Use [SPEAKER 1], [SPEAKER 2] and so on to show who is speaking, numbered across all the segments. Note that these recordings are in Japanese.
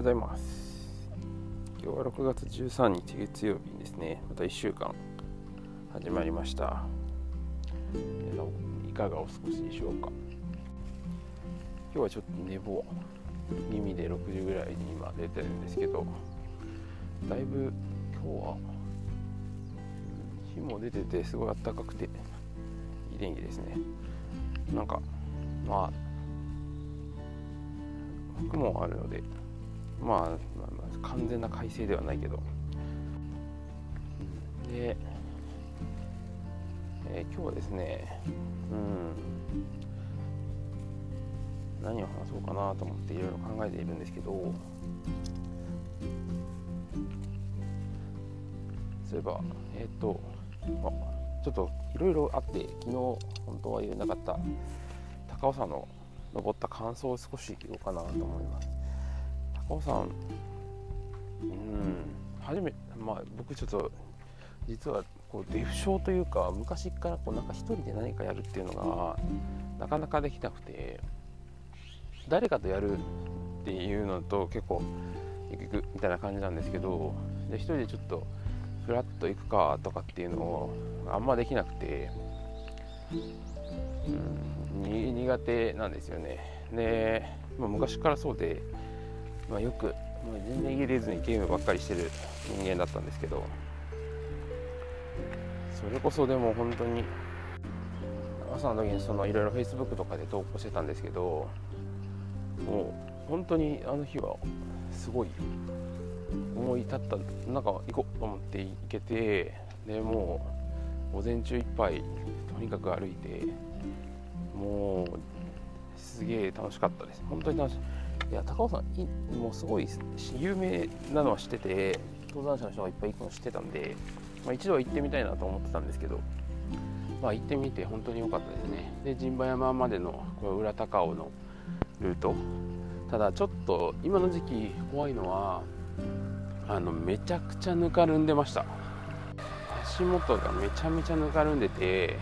[SPEAKER 1] ございます。今日は6月13日月曜日ですね。また1週間始まりました。いかがお過ごしでしょうか。今日はちょっと寝坊耳で6時ぐらいに今出てるんですけどだいぶ今日は日も出ててすごい暖かくていい天気ですね。なんかまあ雲あるので、まあ、まあ、完全な快晴ではないけど。で、えー、今日はですねうん。何を話そうかなと思っていろいろ考えているんですけど。そういえばえっ、ー、とちょっといろいろあって昨日本当は言えなかった高尾山の登った感想を少し言おうかなと思います。高尾さん。うん。初めまあ僕ちょっと実はこうデフ症というか昔からこうなんか一人で何かやるっていうのがなかなかできなくて誰かとやるっていうのと結構行くみたいな感じなんですけどで一人でちょっとフラッと行くかとかっていうのをあんまできなくて、うん、苦手なんですよね。で、まあ、昔からそうで、まあ、よく、まあ、全然家出ずにゲームばっかりしてる人間だったんですけどそれこそでも本当に朝の時にそのいろいろ Facebook とかで投稿してたんですけどもう本当にあの日はすごい思い立ったなんか行こうと思って行けてでもう午前中いっぱいとにかく歩いてもうすげえ楽しかったです。本当に楽しい。いや高尾さんもうすごい有名なのは知ってて登山者の人がいっぱい行くの知ってたんで、まあ、一度は行ってみたいなと思ってたんですけどまあ行ってみて本当に良かったですね。で陣馬山までのこの裏高尾のルート。ただちょっと今の時期怖いのはあのめちゃくちゃぬかるんでました。足元がめちゃめちゃぬかるんでて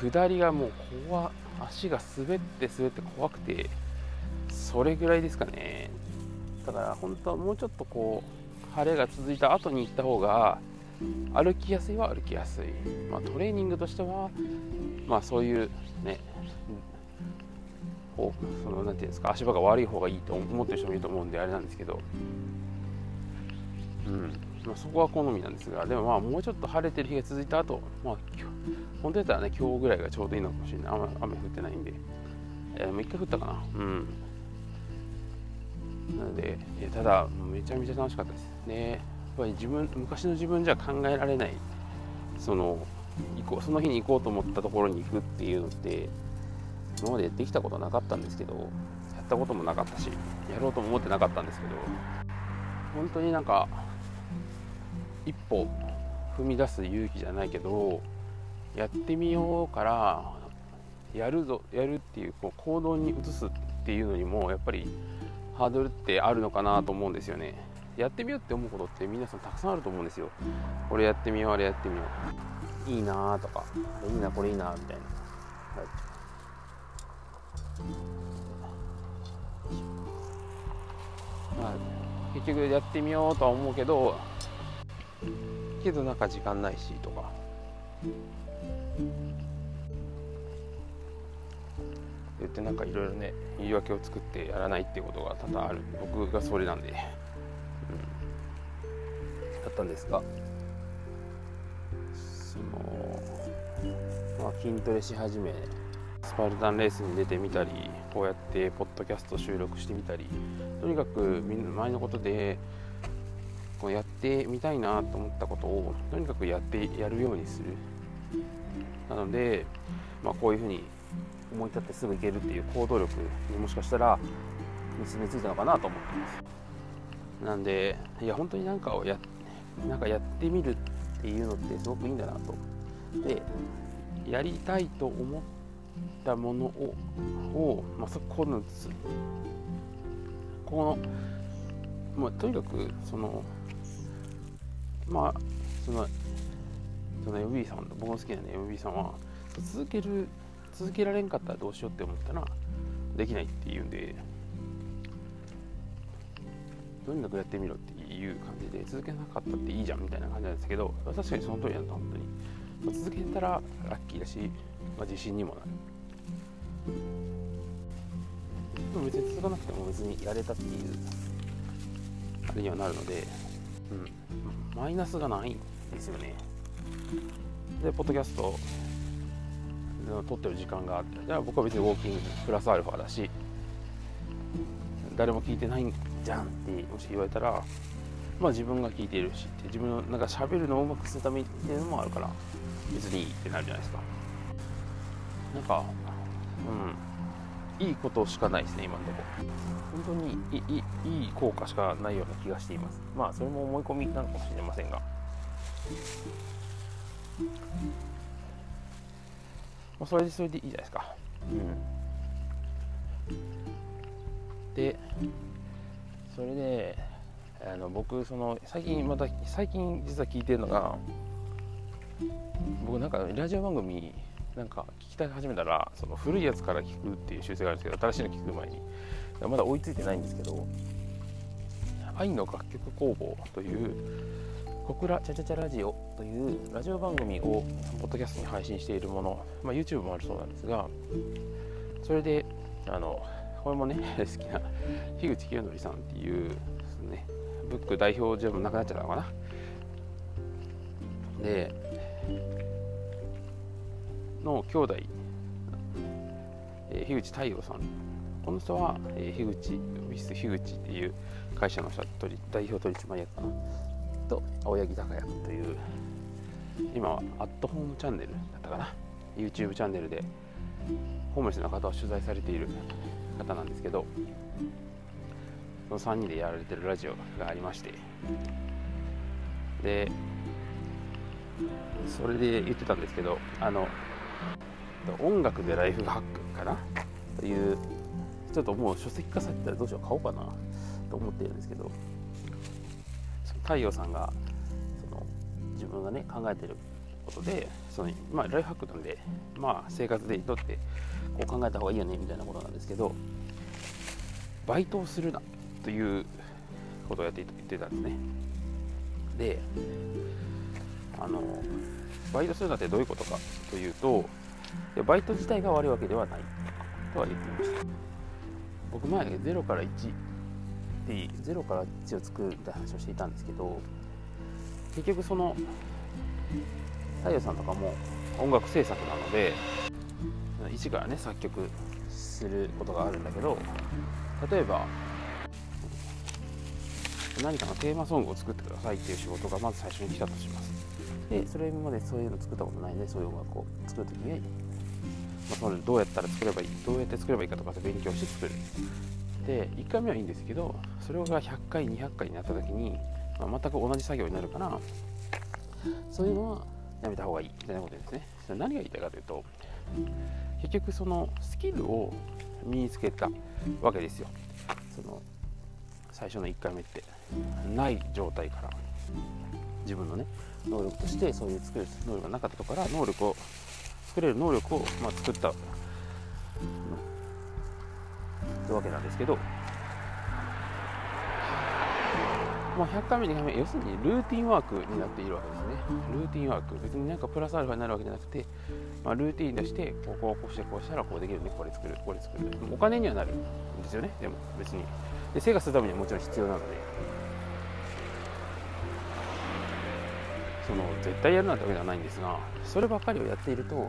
[SPEAKER 1] 下りがもう怖足が滑って滑って怖くてそれぐらいですかね。だから本当はもうちょっとこう晴れが続いた後に行った方が歩きやすいは歩きやすい、まあ、トレーニングとしてはまあそういうねこうそのなんていうんですか足場が悪い方がいいと思ってる人もいると思うんであれなんですけど。うん。まあ、そこは好みなんですがでもまあもうちょっと晴れてる日が続いた後、まあ本当だったらね今日ぐらいがちょうどいいのかもしれない。雨雨降ってないんで、えー、もう一回降ったかな。うん。なので、えただめちゃめちゃ楽しかったですね。やっぱり自分昔の自分じゃ考えられないその行こうその日に行こうと思ったところに行くっていうのって今までできたことなかったんですけどやったこともなかったしやろうとも思ってなかったんですけど本当になんか一歩踏み出す勇気じゃないけどやってみようからやるぞやるっていうこう行動に移すっていうのにもやっぱりハードルってあるのかなと思うんですよね。やってみようって思うことって皆さんたくさんあると思うんですよ。これやってみようあれやってみよう。いいなとか。いいなこれいいなみたいな、はい。まあ、結局やってみようとは思うけどけどなんか時間ないしとか。言ってなんかいろいろね言い訳を作ってやらないっていうことが多々ある。僕がそれなんで、うん、だったんですが。そのまあ筋トレし始めスパルタンレースに出てみたりこうやってポッドキャスト収録してみたりとにかく前のことでこうやってみたいなと思ったことをとにかくやってやるようにする。なので、まあ、こういうふうに思い立ってすぐ行けるっていう行動力にもしかしたら結びついたのかなと思ってます。なんでいや本当に何かをやなんかやってみるっていうのってすごくいいんだなと。でやりたいと思ったものをを、まあ、そこのこの、まあ、とにかくそのまあそのその MB さん僕の好きなね MB さんは続ける続けられんかったらどうしようって思ったらできないっていうんでとにかくやってみろっていう感じで続けなかったっていいじゃんみたいな感じなんですけど確かにその通りなんだ本当に、まあ、続けたらラッキーだし、まあ、自信にもなる。でも別に続かなくても別にやれたっていうあれにはなるので、うん、マイナスがないんですよね。でポッドキャスト撮ってる時間があって。じゃあ僕は別にウォーキングプラスアルファだし誰も聞いてないんじゃんってもし言われたらまあ自分が聞いているしって自分のなんか喋るのをうまくするためっていうのもあるから別にいいってなるじゃないですか。なんかうん。いいことしかないですね今のとこ。本当にいいいい効果しかないような気がしています。まあそれも思い込みなのかもしれませんが。まあ、それでそれでいいじゃないですか。うん、でそれであの僕その最近また最近実は聞いてるのが僕なんかラジオ番組なんか聞きたい始めたらその古いやつから聞くっていう習性があるんですけど新しいの聞く前にまだ追いついてないんですけど「愛の楽曲工房」という小倉チャチャチャラジオというラジオ番組をポッドキャストに配信しているもの、まあ、YouTube もあるそうなんですがそれであのこれもね 好きな樋口清則さんっていうねブック代表じゃなくなっちゃったのかな。での兄弟、え、樋口太陽さん。この人は、え、樋口オフィス樋口っていう会社の代表取締役かな。と。青柳高也という今はアットホームチャンネルだったかな。YouTube チャンネルでホームレスの方を取材されている方なんですけどその3人でやられてるラジオがありまして。でそれで言ってたんですけどあの音楽でライフハックかな？というちょっともう書籍化されたらどうしよう買おうかな？と思ってるんですけど。太陽さんがその自分がね考えてることでその、まあ、ライフハックなんで、まあ、生活でとってこう考えた方がいいよねみたいなことなんですけどバイトをするなということをやって言ってたんですね。であのバイトするなってどういうことかというとバイト自体が悪いわけではないとは言っていました。僕前0から1 0から1を作るみたいな話をしていたんですけど結局その太陽さんとかも音楽制作なので一からね作曲することがあるんだけど例えば何かのテーマソングを作ってくださいっていう仕事がまず最初に来たとします。でそれまでそういうの作ったことないのでそういう音楽を作るときに、まあ、それどうやったら作ればいいどうやって作ればいいかとかって勉強して作る。で1回目はいいんですけどそれが100回200回になった時に、まあ、全く同じ作業になるからそういうのはやめた方がいいみたいなことですね。何が言いたいかというと結局そのスキルを身につけたわけですよ。その最初の1回目ってない状態から自分のね能力としてそういう作る能力がなかったところから能力を作れる能力を、まあ、作ったってわけなんですけど、まあ、100回目2回目要するにルーティンワークになっているわけですね。ルーティンワーク。別になんかプラスアルファになるわけじゃなくて、まあ、ルーティンとしてこうこうこうしてこうしたらこうできるねこれ作るこれ作る。お金にはなるんですよね。でも別に。で生活するためにはもちろん必要なので。その絶対やるなんてわけではないんですがそればっかりをやっていると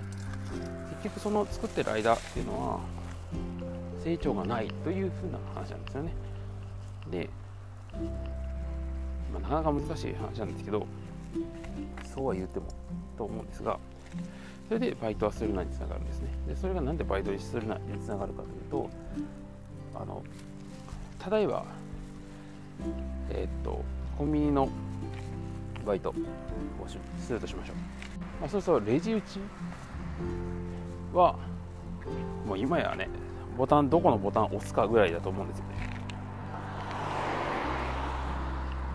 [SPEAKER 1] 結局その作ってる間っていうのは成長がないというふうな話なんですよね。で、まあ、なかなか難しい話なんですけどそうは言ってもと思うんですがそれでバイトはするなにつながるんですね。でそれが何でバイトにするなにつながるかというとあの例えばえー、っとコンビニのバイトをするとしましょう、まあ、そうするとレジ打ちはもう今やねボタンどこのボタン押すかぐらいだと思うんですよね。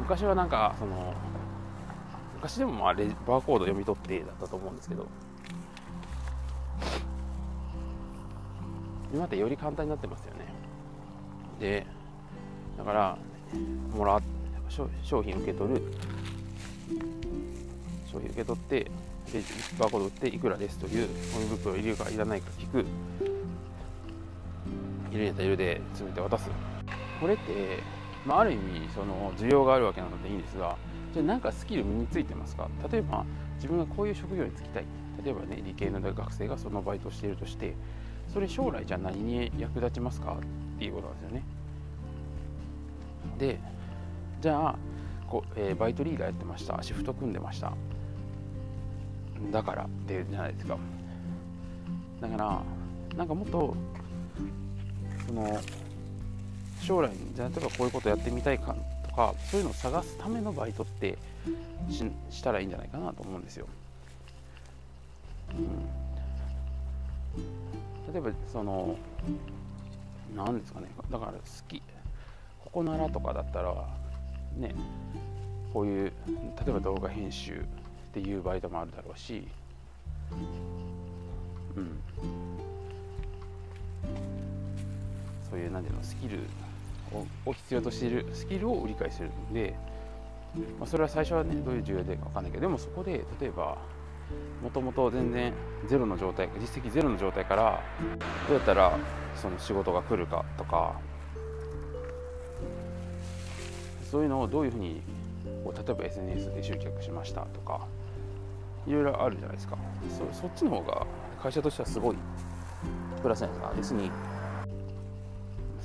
[SPEAKER 1] 昔はなんかその昔でもまあレバーコード読み取ってだったと思うんですけど。今ってより簡単になってますよね。でだから
[SPEAKER 2] もら商品受け取る。商品受け取ってでバーコード打っていくらですというゴミ袋入れるかいらないか聞く。入れたら入れで詰めて渡す。これって、まあ、ある意味その需要があるわけなのでいいんですがじゃあ何かスキル身についてますか？例えば自分がこういう職業に就きたい。例えばね理系の学生がそのバイトをしているとしてそれ将来じゃあ何に役立ちますか？っていうことなんですよね。でじゃあこ、えー、バイトリーダーやってました。シフト組んでました。だからっていうじゃないですか。だからなんかもっとその将来じゃ例えばこういうことやってみたいかとかそういうのを探すためのバイトってしたらいいんじゃないかなと思うんですよ、うん、例えばその何ですかね。だから好き。ここならとかだったらねこういう例えば動画編集っていうバイトもあるだろうし。うん。そういう何ていうのスキルを必要としているスキルを理解するので、まあ、それは最初はねどういう重要でか分かんないけどでもそこで例えばもともと全然ゼロの状態実績ゼロの状態からどうやったらその仕事が来るかとかそういうのをどういうふうに例えば SNS で集客しましたとかいろいろあるじゃないですか。そそっちの方が会社としてはすごいプラスなんですか別に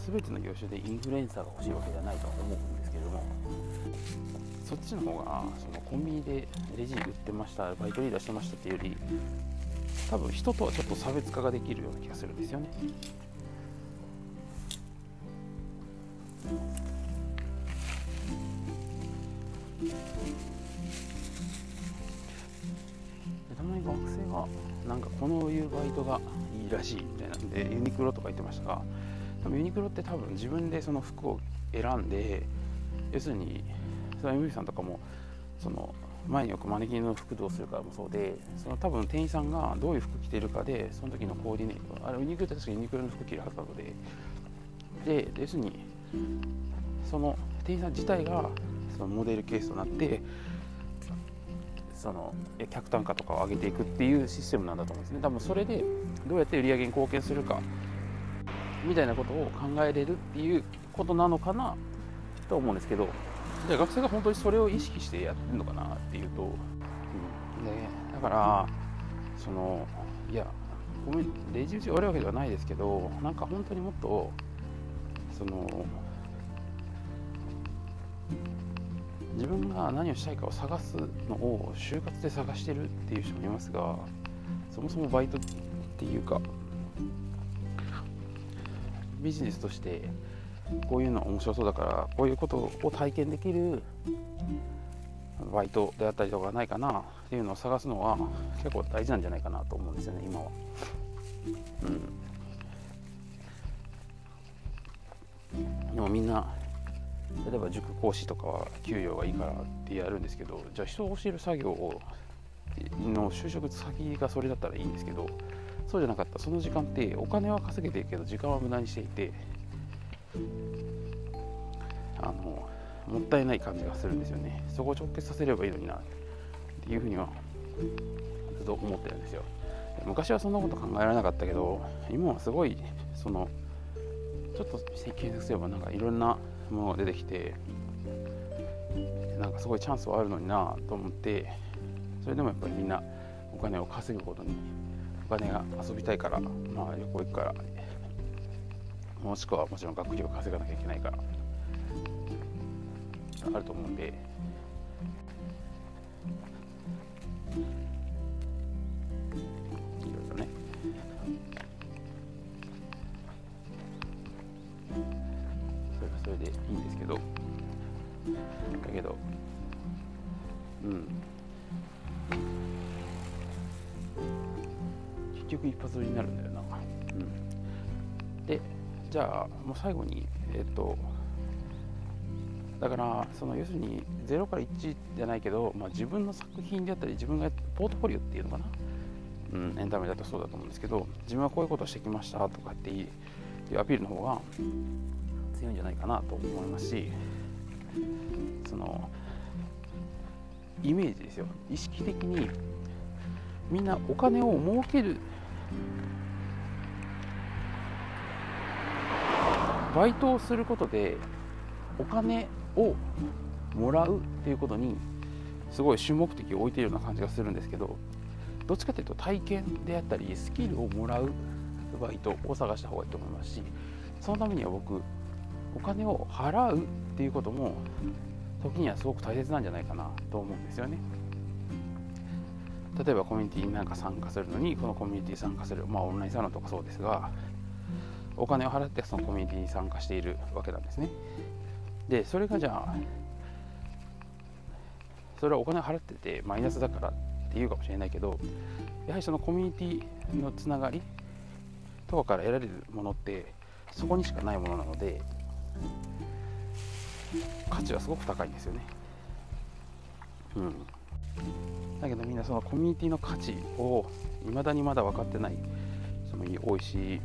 [SPEAKER 2] 全ての業種でインフルエンサーが欲しいわけじゃないとは思うんですけれどもそっちの方がそのコンビニでレジ売ってましたバイトリーダーしてましたっていうより多分人とはちょっと差別化ができるような気がするんですよね。たまに学生がなんかこのいうバイトがいいらしいみたいなんでユニクロとか言ってましたが多分ユニクロって多分自分でその服を選んで要するにその MV さんとかもその前によくマネキンの服どうするかもそうでその多分店員さんがどういう服着てるかでその時のコーディネートあれユニクロって確かユニクロの服着るはずなのでで要するにその店員さん自体がそのモデルケースとなってその客単価とかを上げていくっていうシステムなんだと思うんですね。多分それでどうやって売り上げに貢献するかみたいなことを考えれるっていうことなのかなと思うんですけど。じゃあ学生が本当にそれを意識してやってるのかなっていうと、うん、でだからそのいやごめんレジ打ち悪いわけではないですけどなんか本当にもっとその自分が何をしたいかを探すのを就活で探してるっていう人もいますがそもそもバイトっていうかビジネスとしてこういうの面白そうだからこういうことを体験できるバイトであったりとかないかなっていうのを探すのは結構大事なんじゃないかなと思うんですよね今は。うん、でもみんな例えば塾講師とかは給料がいいからってやるんですけどじゃあ人を教える作業をの就職先がそれだったらいいんですけどそうじゃなかった。その時間ってお金は稼げてるけど時間は無駄にしていてあのもったいない感じがするんですよね。そこを直結させればいいのになっていうふうにはずっと思ってるんですよ。昔はそんなこと考えられなかったけど今はすごいそのちょっと検索すればなんかいろんなものが出てきてなんかすごいチャンスはあるのになと思ってそれでもやっぱりみんなお金を稼ぐことにお金が遊びたいから、まあ、旅行行くから。もしくはもちろん学費を稼がなきゃいけないから。あると思うんで。それはそれでいいんですけど。だけどうん。結局一発売りになるんだよな、うん、でじゃあもう最後にえっ、ー、とだからその要するに0から1じゃないけど、まあ、自分の作品であったり自分がポートフォリオっていうのかな、うん、エンタメだとそうだと思うんですけど自分はこういうことをしてきましたとかっていうアピールの方が強いんじゃないかなと思いますしそのイメージですよ。意識的にみんなお金を儲けるバイトをすることでお金をもらうっていうことにすごい主目的を置いているような感じがするんですけどどっちかというと体験であったりスキルをもらうバイトを探した方がいいと思いますしそのためには僕お金を払うっていうことも時にはすごく大切なんじゃないかなと思うんですよね。例えばコミュニティになんか参加するのにこのコミュニティに参加する、まあ、オンラインサロンとかそうですがお金を払ってそのコミュニティに参加しているわけなんですね。でそれがじゃあそれはお金を払っててマイナスだからっていうかもしれないけどやはりそのコミュニティのつながりとかから得られるものってそこにしかないものなので価値はすごく高いんですよね。うん、だけどみんなそのコミュニティの価値を未だにまだ分かってない人も多いし、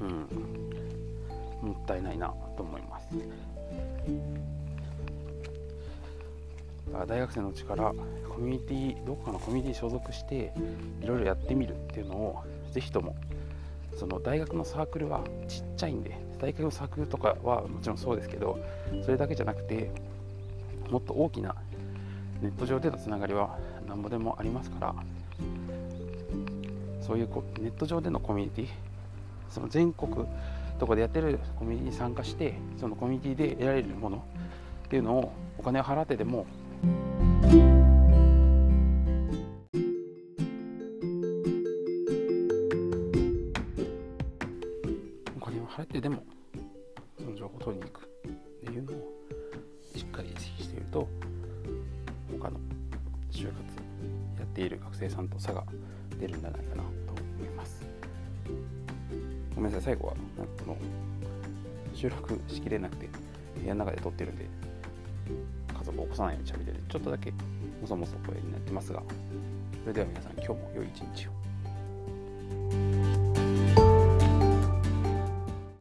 [SPEAKER 2] うん、もったいないなと思います。大学生のうちからコミュニティどこかのコミュニティに所属していろいろやってみるっていうのをぜひともその大学のサークルはちっちゃいんで大学のサークルとかはもちろんそうですけどそれだけじゃなくてもっと大きなネット上でのつながりはなんぼでもありますからそういうネット上でのコミュニティその全国とかでやってるコミュニティに参加してそのコミュニティで得られるものっていうのをお金を払ってでもお金を払ってでもその情報を取りに行く。生さんと差が出るんじゃないかなと思います。ごめんなさい最後はこの収録しきれなくて部屋の中で撮ってるんで家族を起こさないようにしゃべってちょっとだけもそもそ声になってますがそれでは皆さん今日も良い一日を。